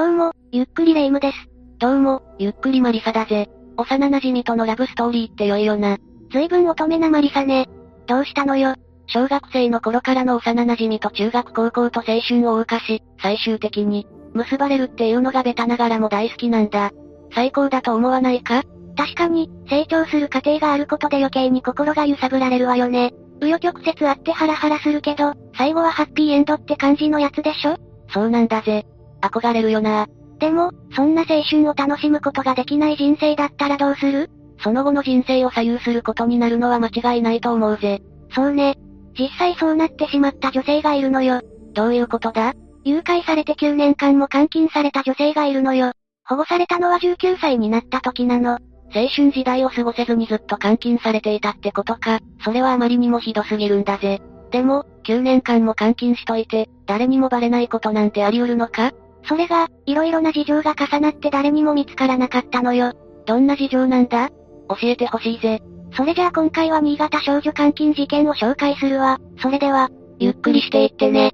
どうも、ゆっくりレ夢ムです。どうも、ゆっくりマリサだぜ。幼馴染とのラブストーリーって良いよな。ずいぶん乙女なマリサね。どうしたのよ？小学生の頃からの幼馴染と中学高校と青春を謳歌し、最終的に、結ばれるっていうのがベタながらも大好きなんだ。最高だと思わないか？確かに、成長する過程があることで余計に心が揺さぶられるわよね。紆余曲折あってハラハラするけど、最後はハッピーエンドって感じのやつでしょ？そうなんだぜ。憧れるよな。でも、そんな青春を楽しむことができない人生だったらどうする？その後の人生を左右することになるのは間違いないと思うぜ。そうね。実際そうなってしまった女性がいるのよ。どういうことだ？誘拐されて9年間も監禁された女性がいるのよ。保護されたのは19歳になった時なの。青春時代を過ごせずにずっと監禁されていたってことか。それはあまりにもひどすぎるんだぜ。でも、9年間も監禁しといて、誰にもバレないことなんてあり得るのか？それが、色々な事情が重なって誰にも見つからなかったのよ。どんな事情なんだ？教えてほしいぜ。それじゃあ今回は新潟少女監禁事件を紹介するわ。それでは、ゆっくりしていってね。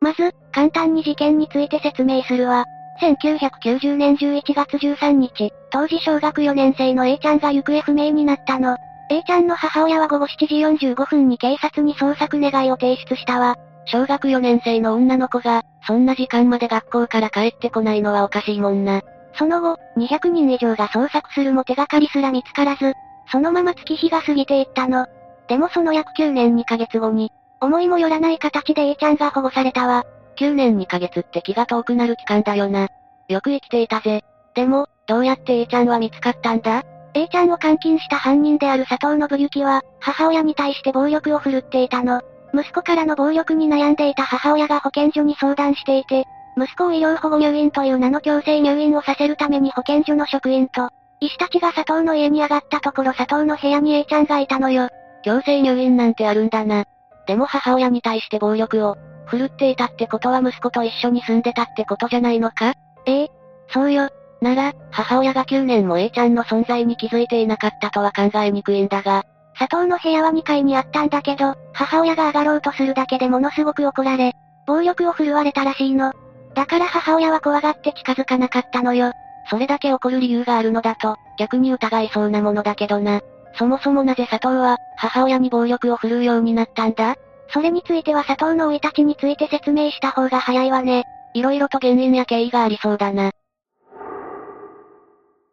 まず、簡単に事件について説明するわ。1990年11月13日、当時小学4年生の A ちゃんが行方不明になったの。A ちゃんの母親は午後7時45分に警察に捜索願いを提出したわ。小学4年生の女の子が、そんな時間まで学校から帰ってこないのはおかしいもんな。その後、200人以上が捜索するも手がかりすら見つからず、そのまま月日が過ぎていったの。でもその約9年2ヶ月後に、思いもよらない形で A ちゃんが保護されたわ。9年2ヶ月って気が遠くなる期間だよな。よく生きていたぜ。でも、どうやって A ちゃんは見つかったんだ ?A ちゃんを監禁した犯人である佐藤信之は、母親に対して暴力を振るっていたの。息子からの暴力に悩んでいた母親が保健所に相談していて、息子を医療保護入院という名の強制入院をさせるために保健所の職員と、医師たちが佐藤の家に上がったところ佐藤の部屋に A ちゃんがいたのよ。強制入院なんてあるんだな。でも母親に対して暴力を、振るっていたってことは息子と一緒に住んでたってことじゃないのか？ええ、そうよ。なら、母親が9年も A ちゃんの存在に気づいていなかったとは考えにくいんだが、佐藤の部屋は2階にあったんだけど、母親が上がろうとするだけでものすごく怒られ、暴力を振るわれたらしいの。だから母親は怖がって近づかなかったのよ。それだけ怒る理由があるのだと、逆に疑いそうなものだけどな。そもそもなぜ佐藤は、母親に暴力を振るうようになったんだ？それについては佐藤の生い立ちについて説明した方が早いわね。色々と原因や経緯がありそうだな。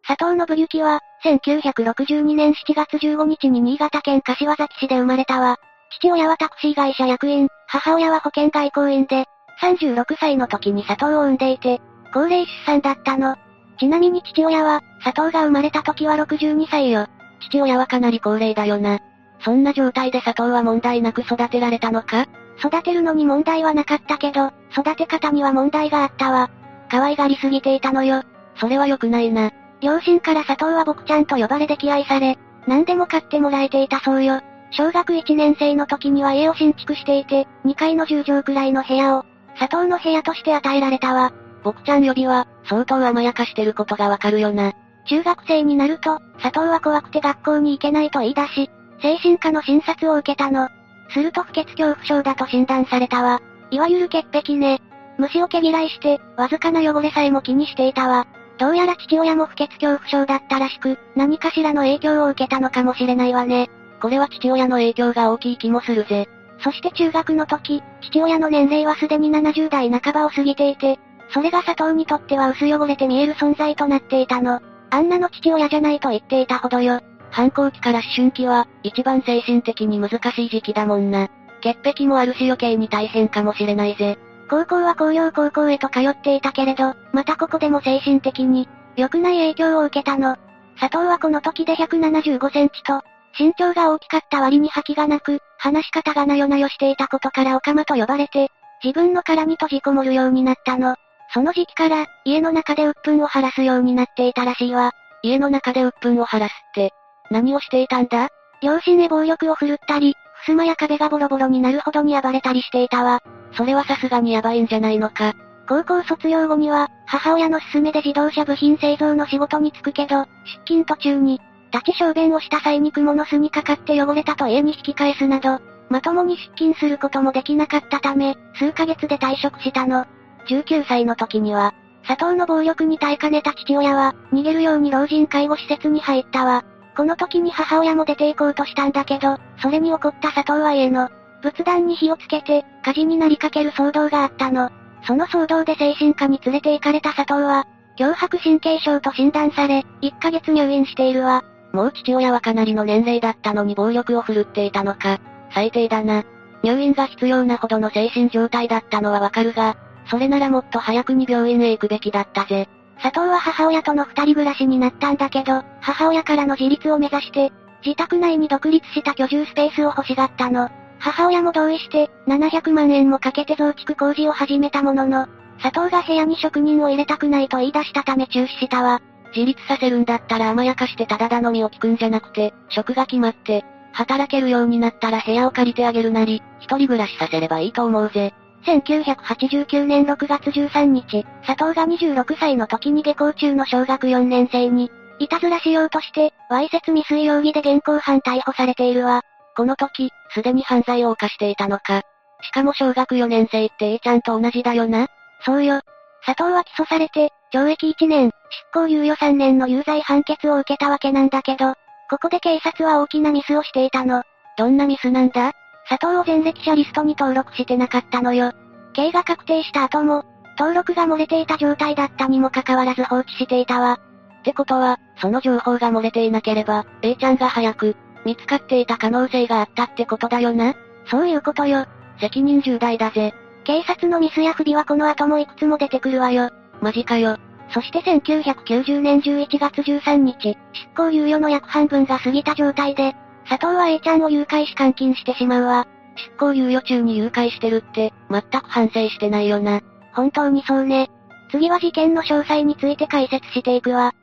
佐藤信之は、1962年7月15日に新潟県柏崎市で生まれたわ。父親はタクシー会社役員、母親は保険外交員で、36歳の時に佐藤を産んでいて、高齢出産だったの。ちなみに父親は、佐藤が生まれた時は62歳よ。父親はかなり高齢だよな。そんな状態で佐藤は問題なく育てられたのか？育てるのに問題はなかったけど、育て方には問題があったわ。可愛がりすぎていたのよ。それは良くないな。両親から佐藤は僕ちゃんと呼ばれ溺愛され、何でも買ってもらえていたそうよ。小学1年生の時には家を新築していて、2階の10畳くらいの部屋を、佐藤の部屋として与えられたわ。僕ちゃん呼びは、相当甘やかしてることがわかるよな。中学生になると、佐藤は怖くて学校に行けないと言い出し、精神科の診察を受けたの。すると不潔恐怖症だと診断されたわ。いわゆる潔癖ね。虫を毛嫌いして、わずかな汚れさえも気にしていたわ。どうやら父親も不潔恐怖症だったらしく、何かしらの影響を受けたのかもしれないわね。これは父親の影響が大きい気もするぜ。そして中学の時、父親の年齢はすでに70代半ばを過ぎていて、それが佐藤にとっては薄汚れて見える存在となっていたの。あんなの父親じゃないと言っていたほどよ。反抗期から思春期は、一番精神的に難しい時期だもんな。潔癖もあるし余計に大変かもしれないぜ。高校は工業高校へと通っていたけれど、またここでも精神的に、良くない影響を受けたの。佐藤はこの時で175センチと、身長が大きかった割に覇気がなく、話し方がなよなよしていたことからオカマと呼ばれて、自分の殻に閉じこもるようになったの。その時期から、家の中で鬱憤を晴らすようになっていたらしいわ。家の中で鬱憤を晴らすって、何をしていたんだ？両親へ暴力を振るったり、襖や壁がボロボロになるほどに暴れたりしていたわ。それはさすがにヤバいんじゃないのか。高校卒業後には、母親の勧めで自動車部品製造の仕事に就くけど、出勤途中に、立ち小便をした際に蜘蛛の巣にかかって汚れたと家に引き返すなど、まともに出勤することもできなかったため、数ヶ月で退職したの。19歳の時には、佐藤の暴力に耐えかねた父親は、逃げるように老人介護施設に入ったわ。この時に母親も出て行こうとしたんだけど、それに怒った佐藤は家の、仏壇に火をつけて、火事になりかける騒動があったの。その騒動で精神科に連れて行かれた佐藤は、脅迫神経症と診断され、1ヶ月入院しているわ。もう父親はかなりの年齢だったのに暴力を振るっていたのか。最低だな。入院が必要なほどの精神状態だったのはわかるが、それならもっと早くに病院へ行くべきだったぜ。佐藤は母親との二人暮らしになったんだけど、母親からの自立を目指して、自宅内に独立した居住スペースを欲しがったの。母親も同意して、700万円もかけて増築工事を始めたものの、佐藤が部屋に職人を入れたくないと言い出したため中止したわ。自立させるんだったら甘やかしてただ頼みを聞くんじゃなくて、職が決まって、働けるようになったら部屋を借りてあげるなり、一人暮らしさせればいいと思うぜ。1989年6月13日、佐藤が26歳の時に下校中の小学4年生に、いたずらしようとして、わいせつ未遂容疑で現行犯逮捕されているわ。この時、すでに犯罪を犯していたのか。しかも小学4年生って A ちゃんと同じだよな。そうよ。佐藤は起訴されて、懲役1年、執行猶予3年の有罪判決を受けたわけなんだけど、ここで警察は大きなミスをしていたの。どんなミスなんだ？佐藤を前歴者リストに登録してなかったのよ。刑が確定した後も、登録が漏れていた状態だったにもかかわらず放置していたわ。ってことは、その情報が漏れていなければ、A ちゃんが早く、見つかっていた可能性があったってことだよなそういうことよ。責任重大だぜ。警察のミスや不備はこの後もいくつも出てくるわよ。マジかよ。そして1990年11月13日、執行猶予の約半分が過ぎた状態で、佐藤は A ちゃんを誘拐し監禁してしまうわ。執行猶予中に誘拐してるって、全く反省してないよな。本当にそうね。次は事件の詳細について解説していくわ。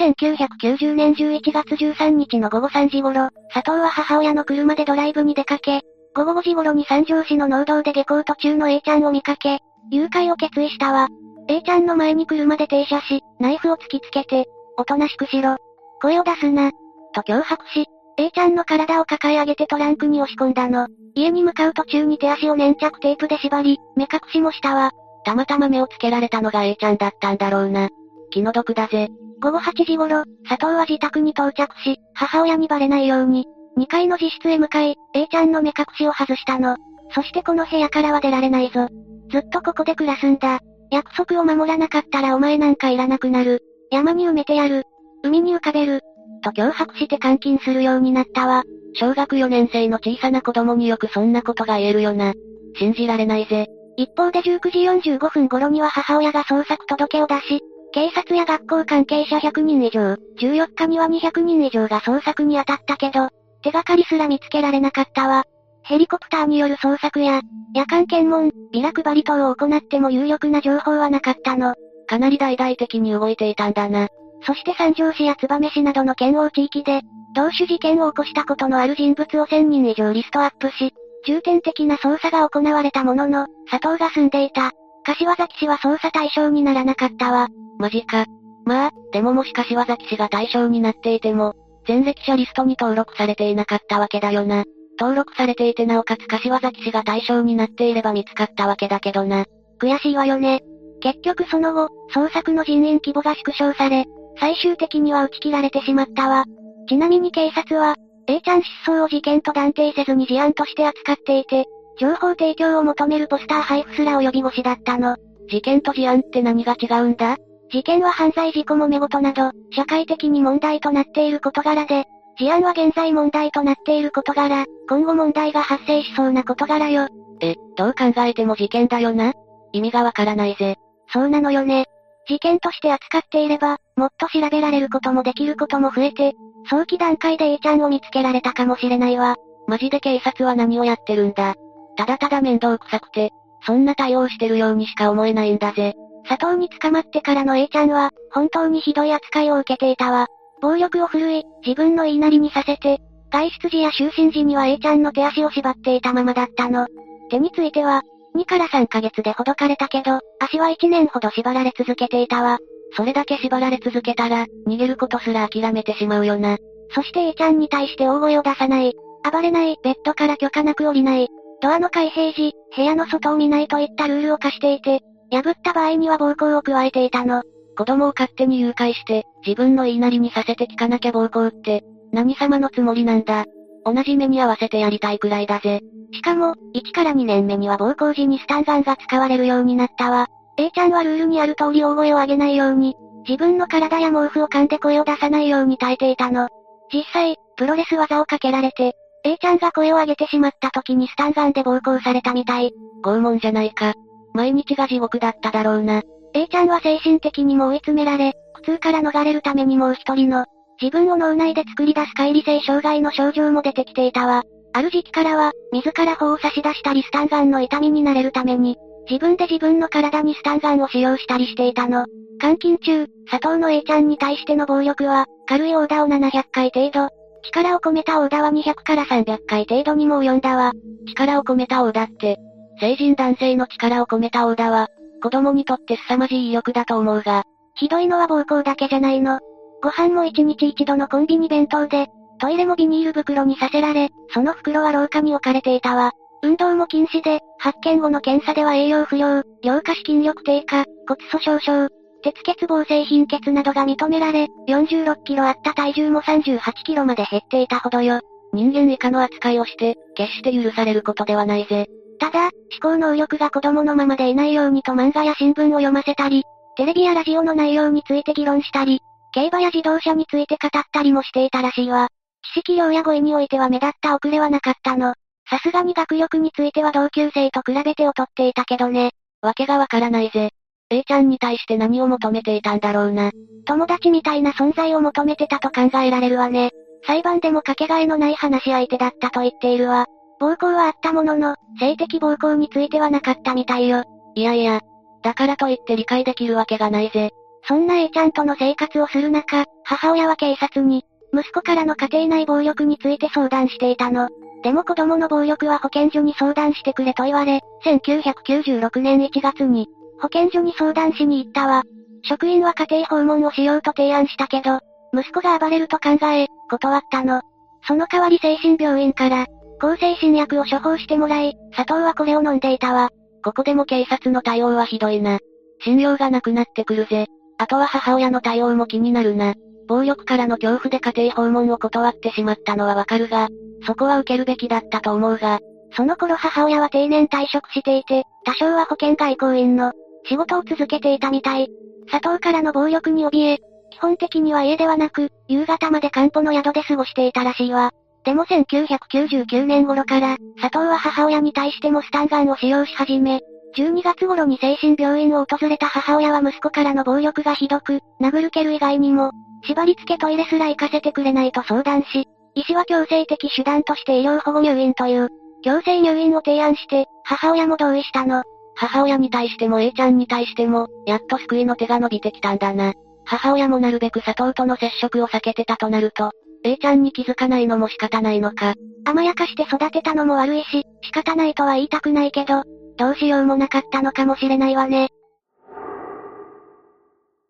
1990年11月13日の午後3時頃、佐藤は母親の車でドライブに出かけ、午後5時頃に三条市の農道で下校途中の A ちゃんを見かけ、誘拐を決意したわ。A ちゃんの前に車で停車し、ナイフを突きつけて、おとなしくしろ。声を出すな。と脅迫し、A ちゃんの体を抱え上げてトランクに押し込んだの。家に向かう途中に手足を粘着テープで縛り、目隠しもしたわ。たまたま目をつけられたのが A ちゃんだったんだろうな。気の毒だぜ。午後8時頃、佐藤は自宅に到着し、母親にバレないように、2階の自室へ向かい、A ちゃんの目隠しを外したの。そしてこの部屋からは出られないぞ。ずっとここで暮らすんだ。約束を守らなかったらお前なんかいらなくなる。山に埋めてやる。海に浮かべる。と脅迫して監禁するようになったわ。小学4年生の小さな子供によくそんなことが言えるよな。信じられないぜ。一方で19時45分頃には母親が捜索届を出し、警察や学校関係者100人以上、14日には200人以上が捜索に当たったけど、手がかりすら見つけられなかったわ。ヘリコプターによる捜索や、夜間検問、ビラ配り等を行っても有力な情報はなかったの。かなり大々的に動いていたんだな。そして三条市や燕市などの県央地域で、同種事件を起こしたことのある人物を1000人以上リストアップし、重点的な捜査が行われたものの、佐藤が住んでいた、柏崎市は捜査対象にならなかったわ。マジか。まあ、でももし柏崎市が対象になっていても、前歴者リストに登録されていなかったわけだよな。登録されていてなおかつ柏崎氏が対象になっていれば見つかったわけだけどな。悔しいわよね。結局その後、捜索の人員規模が縮小され、最終的には打ち切られてしまったわ。ちなみに警察は、A ちゃん失踪を事件と断定せずに事案として扱っていて、情報提供を求めるポスター配布すら及び腰だったの。事件と事案って何が違うんだ？事件は犯罪事故もめ事など、社会的に問題となっている事柄で、事案は現在問題となっている事柄、今後問題が発生しそうな事柄よ。え、どう考えても事件だよな？意味がわからないぜ。そうなのよね。事件として扱っていれば、もっと調べられることもできることも増えて、早期段階で A ちゃんを見つけられたかもしれないわ。マジで警察は何をやってるんだ。ただただ面倒くさくて、そんな対応してるようにしか思えないんだぜ。佐藤に捕まってからの A ちゃんは、本当にひどい扱いを受けていたわ。暴力を振るい、自分の言いなりにさせて、外出時や就寝時には A ちゃんの手足を縛っていたままだったの。手については、2から3ヶ月でほどかれたけど、足は1年ほど縛られ続けていたわ。それだけ縛られ続けたら、逃げることすら諦めてしまうよな。そして A ちゃんに対して大声を出さない。暴れない、ベッドから許可なく降りない。ドアの開閉時、部屋の外を見ないといったルールを課していて、破った場合には暴行を加えていたの。子供を勝手に誘拐して、自分の言いなりにさせて聞かなきゃ暴行って、何様のつもりなんだ。同じ目に合わせてやりたいくらいだぜ。しかも、1から2年目には暴行時にスタンガンが使われるようになったわ。A ちゃんはルールにある通り大声を上げないように、自分の体や毛布を噛んで声を出さないように耐えていたの。実際、プロレス技をかけられて、A ちゃんが声を上げてしまった時にスタンガンで暴行されたみたい。拷問じゃないか。毎日が地獄だっただろうな。A ちゃんは精神的にも追い詰められ、苦痛から逃れるためにもう一人の、自分を脳内で作り出す乖離性障害の症状も出てきていたわ。ある時期からは、自ら砲を差し出したりスタンガンの痛みになれるために、自分で自分の体にスタンガンを使用したりしていたの。監禁中、佐藤の A ちゃんに対しての暴力は、軽いオーダーを700回程度、力を込めたオーダーは200から300回程度にも及んだわ。力を込めたオーダーって、成人男性の力を込めたオーダーは、子供にとって凄まじい威力だと思うが、ひどいのは暴行だけじゃないの。ご飯も1日1度のコンビニ弁当で、トイレもビニール袋にさせられ、その袋は廊下に置かれていたわ。運動も禁止で、発見後の検査では栄養不良、両下肢筋力低下、骨粗鬆症、鉄欠乏性貧血などが認められ、46キロあった体重も38キロまで減っていたほどよ。人間以下の扱いをして、決して許されることではないぜ。ただ、思考能力が子供のままでいないようにと漫画や新聞を読ませたり、テレビやラジオの内容について議論したり、競馬や自動車について語ったりもしていたらしいわ。知識量や語彙においては目立った遅れはなかったの。さすがに学力については同級生と比べて劣っていたけどね。わけがわからないぜ。A ちゃんに対して何を求めていたんだろうな。友達みたいな存在を求めてたと考えられるわね。裁判でもかけがえのない話し相手だったと言っているわ。暴行はあったものの、性的暴行についてはなかったみたいよ。いやいや。だからといって理解できるわけがないぜ。そんな A ちゃんとの生活をする中、母親は警察に、息子からの家庭内暴力について相談していたの。でも子供の暴力は保健所に相談してくれと言われ、1996年1月に、保健所に相談しに行ったわ。職員は家庭訪問をしようと提案したけど、息子が暴れると考え、断ったの。その代わり精神病院から、抗精神薬を処方してもらい、佐藤はこれを飲んでいたわ。ここでも警察の対応はひどいな。信用がなくなってくるぜ。あとは母親の対応も気になるな。暴力からの恐怖で家庭訪問を断ってしまったのはわかるが、そこは受けるべきだったと思うが、その頃母親は定年退職していて、多少は保険外交員の仕事を続けていたみたい。佐藤からの暴力に怯え、基本的には家ではなく、夕方まで漢方の宿で過ごしていたらしいわ。でも1999年頃から、佐藤は母親に対してもスタンガンを使用し始め、12月頃に精神病院を訪れた母親は息子からの暴力がひどく、殴る蹴る以外にも、縛り付けトイレすら行かせてくれないと相談し、医師は強制的手段として医療保護入院という、強制入院を提案して、母親も同意したの。母親に対しても A ちゃんに対しても、やっと救いの手が伸びてきたんだな。母親もなるべく佐藤との接触を避けてたとなると、A ちゃんに気づかないのも仕方ないのか。甘やかして育てたのも悪いし、仕方ないとは言いたくないけど、どうしようもなかったのかもしれないわね。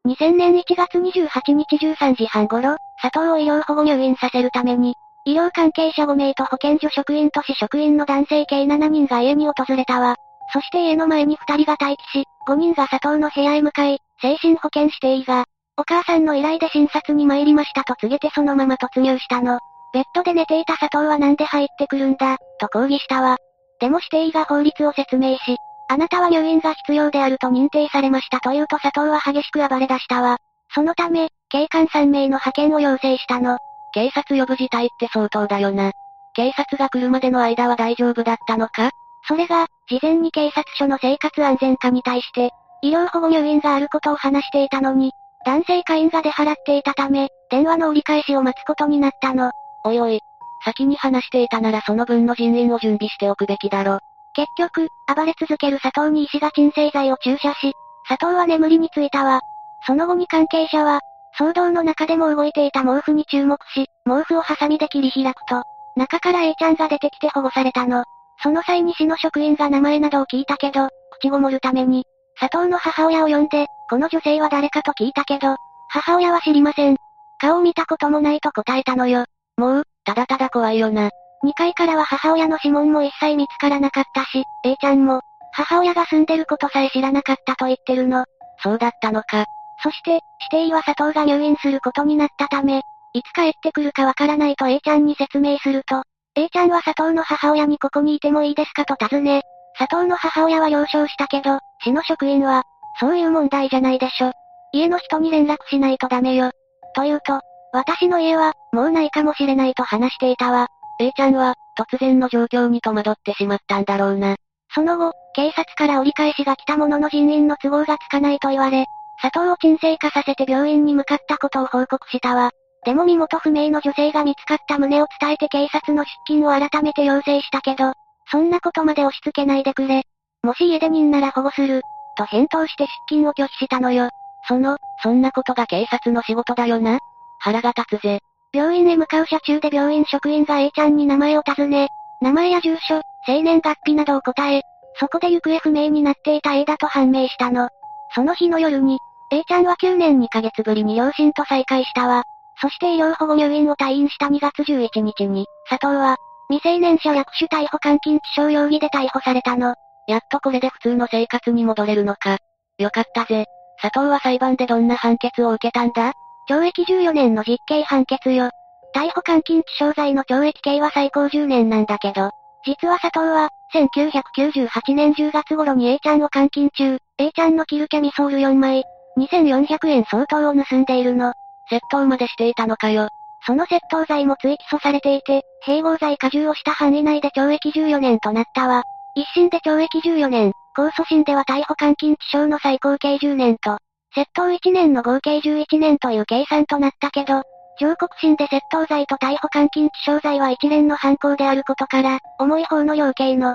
2000年1月28日13時半頃、佐藤を医療保護入院させるために、医療関係者5名と保健所職員と市職員の男性計7人が家に訪れたわ。そして家の前に2人が待機し、5人が佐藤の部屋へ向かい、精神保健指定医が、お母さんの依頼で診察に参りましたと告げてそのまま突入したの。ベッドで寝ていた佐藤はなんで入ってくるんだ、と抗議したわ。でも指定医が法律を説明し、あなたは入院が必要であると認定されましたと言うと佐藤は激しく暴れ出したわ。そのため、警官3名の派遣を要請したの。警察呼ぶ事態って相当だよな。警察が来るまでの間は大丈夫だったのか？それが、事前に警察署の生活安全課に対して、医療保護入院があることを話していたのに、男性会員が出払っていたため、電話の折り返しを待つことになったの。おいおい。先に話していたならその分の人員を準備しておくべきだろ。結局、暴れ続ける佐藤に医師が鎮静剤を注射し、佐藤は眠りについたわ。その後に関係者は、騒動の中でも動いていた毛布に注目し、毛布をハサミで切り開くと、中から A ちゃんが出てきて保護されたの。その際に市の職員が名前などを聞いたけど、口ごもるために、佐藤の母親を呼んで、この女性は誰かと聞いたけど、母親は知りません。顔を見たこともないと答えたのよ。もう、ただただ怖いよな。2階からは母親の指紋も一切見つからなかったし、A ちゃんも、母親が住んでることさえ知らなかったと言ってるの。そうだったのか。そして、指定医は佐藤が入院することになったため、いつ帰ってくるかわからないと A ちゃんに説明すると、A ちゃんは佐藤の母親にここにいてもいいですかと尋ね、佐藤の母親は了承したけど、市の職員は、そういう問題じゃないでしょ。家の人に連絡しないとダメよ。と言うと、私の家は、もうないかもしれないと話していたわ。A ちゃんは、突然の状況に戸惑ってしまったんだろうな。その後、警察から折り返しが来たものの人員の都合がつかないと言われ、佐藤を沈静化させて病院に向かったことを報告したわ。でも身元不明の女性が見つかった旨を伝えて警察の出勤を改めて要請したけど、そんなことまで押し付けないでくれ。もし家出人なら保護する、と返答して出勤を拒否したのよ。その、そんなことが警察の仕事だよな。腹が立つぜ。病院へ向かう車中で病院職員が A ちゃんに名前を尋ね、名前や住所、生年月日などを答え、そこで行方不明になっていた A だと判明したの。その日の夜に、A ちゃんは9年2ヶ月ぶりに両親と再会したわ。そして医療保護入院を退院した2月11日に、佐藤は、未成年者略取逮捕監禁致傷容疑で逮捕されたの。やっとこれで普通の生活に戻れるのか。よかったぜ。佐藤は裁判でどんな判決を受けたんだ？懲役14年の実刑判決よ。逮捕監禁致傷罪の懲役刑は最高10年なんだけど、実は佐藤は、1998年10月頃に A ちゃんを監禁中、A ちゃんのキルキャミソール4枚、2400円相当を盗んでいるの。窃盗までしていたのかよ。その窃盗罪も追起訴されていて、併合罪加重をした範囲内で懲役14年となったわ。一審で懲役14年、控訴審では逮捕監禁致傷の最高刑10年と、窃盗1年の合計11年という計算となったけど、上告審で窃盗罪と逮捕監禁致傷罪は一連の犯行であることから、重い方の量刑の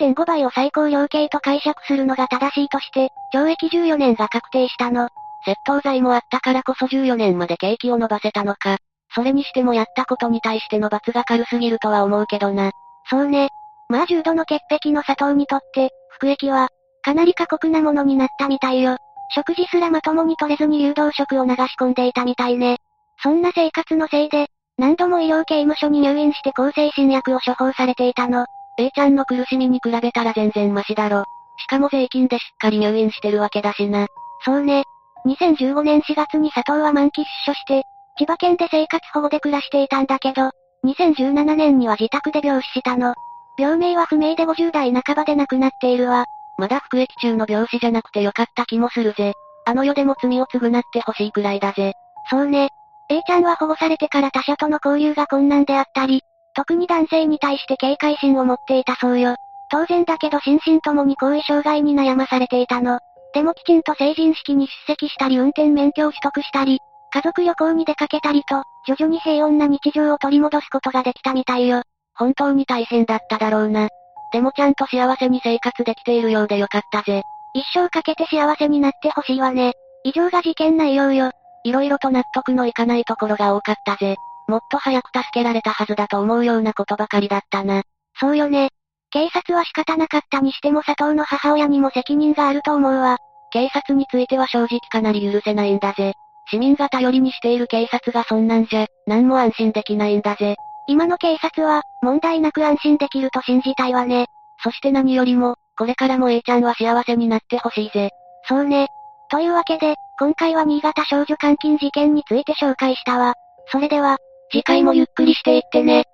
1.5倍を最高量刑と解釈するのが正しいとして、懲役14年が確定したの。窃盗罪もあったからこそ14年まで刑期を伸ばせたのか。それにしてもやったことに対しての罰が軽すぎるとは思うけどな。そうね。まあ重度の潔癖の佐藤にとって、服役は、かなり過酷なものになったみたいよ。食事すらまともに取れずに誘導食を流し込んでいたみたいね。そんな生活のせいで、何度も医療刑務所に入院して抗精神薬を処方されていたの。A ちゃんの苦しみに比べたら全然マシだろ。しかも税金でしっかり入院してるわけだしな。そうね。2015年4月に佐藤は満期出所して、千葉県で生活保護で暮らしていたんだけど、2017年には自宅で病死したの。病名は不明で50代半ばで亡くなっているわ。まだ服役中の病死じゃなくてよかった気もするぜ。あの世でも罪を償ってほしいくらいだぜ。そうね。A ちゃんは保護されてから他者との交流が困難であったり、特に男性に対して警戒心を持っていたそうよ。当然だけど心身ともに後遺障害に悩まされていたの。でもきちんと成人式に出席したり運転免許を取得したり、家族旅行に出かけたりと、徐々に平穏な日常を取り戻すことができたみたいよ。本当に大変だっただろうな。でもちゃんと幸せに生活できているようでよかったぜ。一生かけて幸せになってほしいわね。以上が事件内容よ。色々と納得のいかないところが多かったぜ。もっと早く助けられたはずだと思うようなことばかりだったな。そうよね。警察は仕方なかったにしても佐藤の母親にも責任があると思うわ。警察については正直かなり許せないんだぜ。市民が頼りにしている警察がそんなんじゃ、何も安心できないんだぜ。今の警察は、問題なく安心できると信じたいわね。そして何よりも、これからも A ちゃんは幸せになってほしいぜ。そうね。というわけで、今回は新潟少女監禁事件について紹介したわ。それでは、次回もゆっくりしていってね。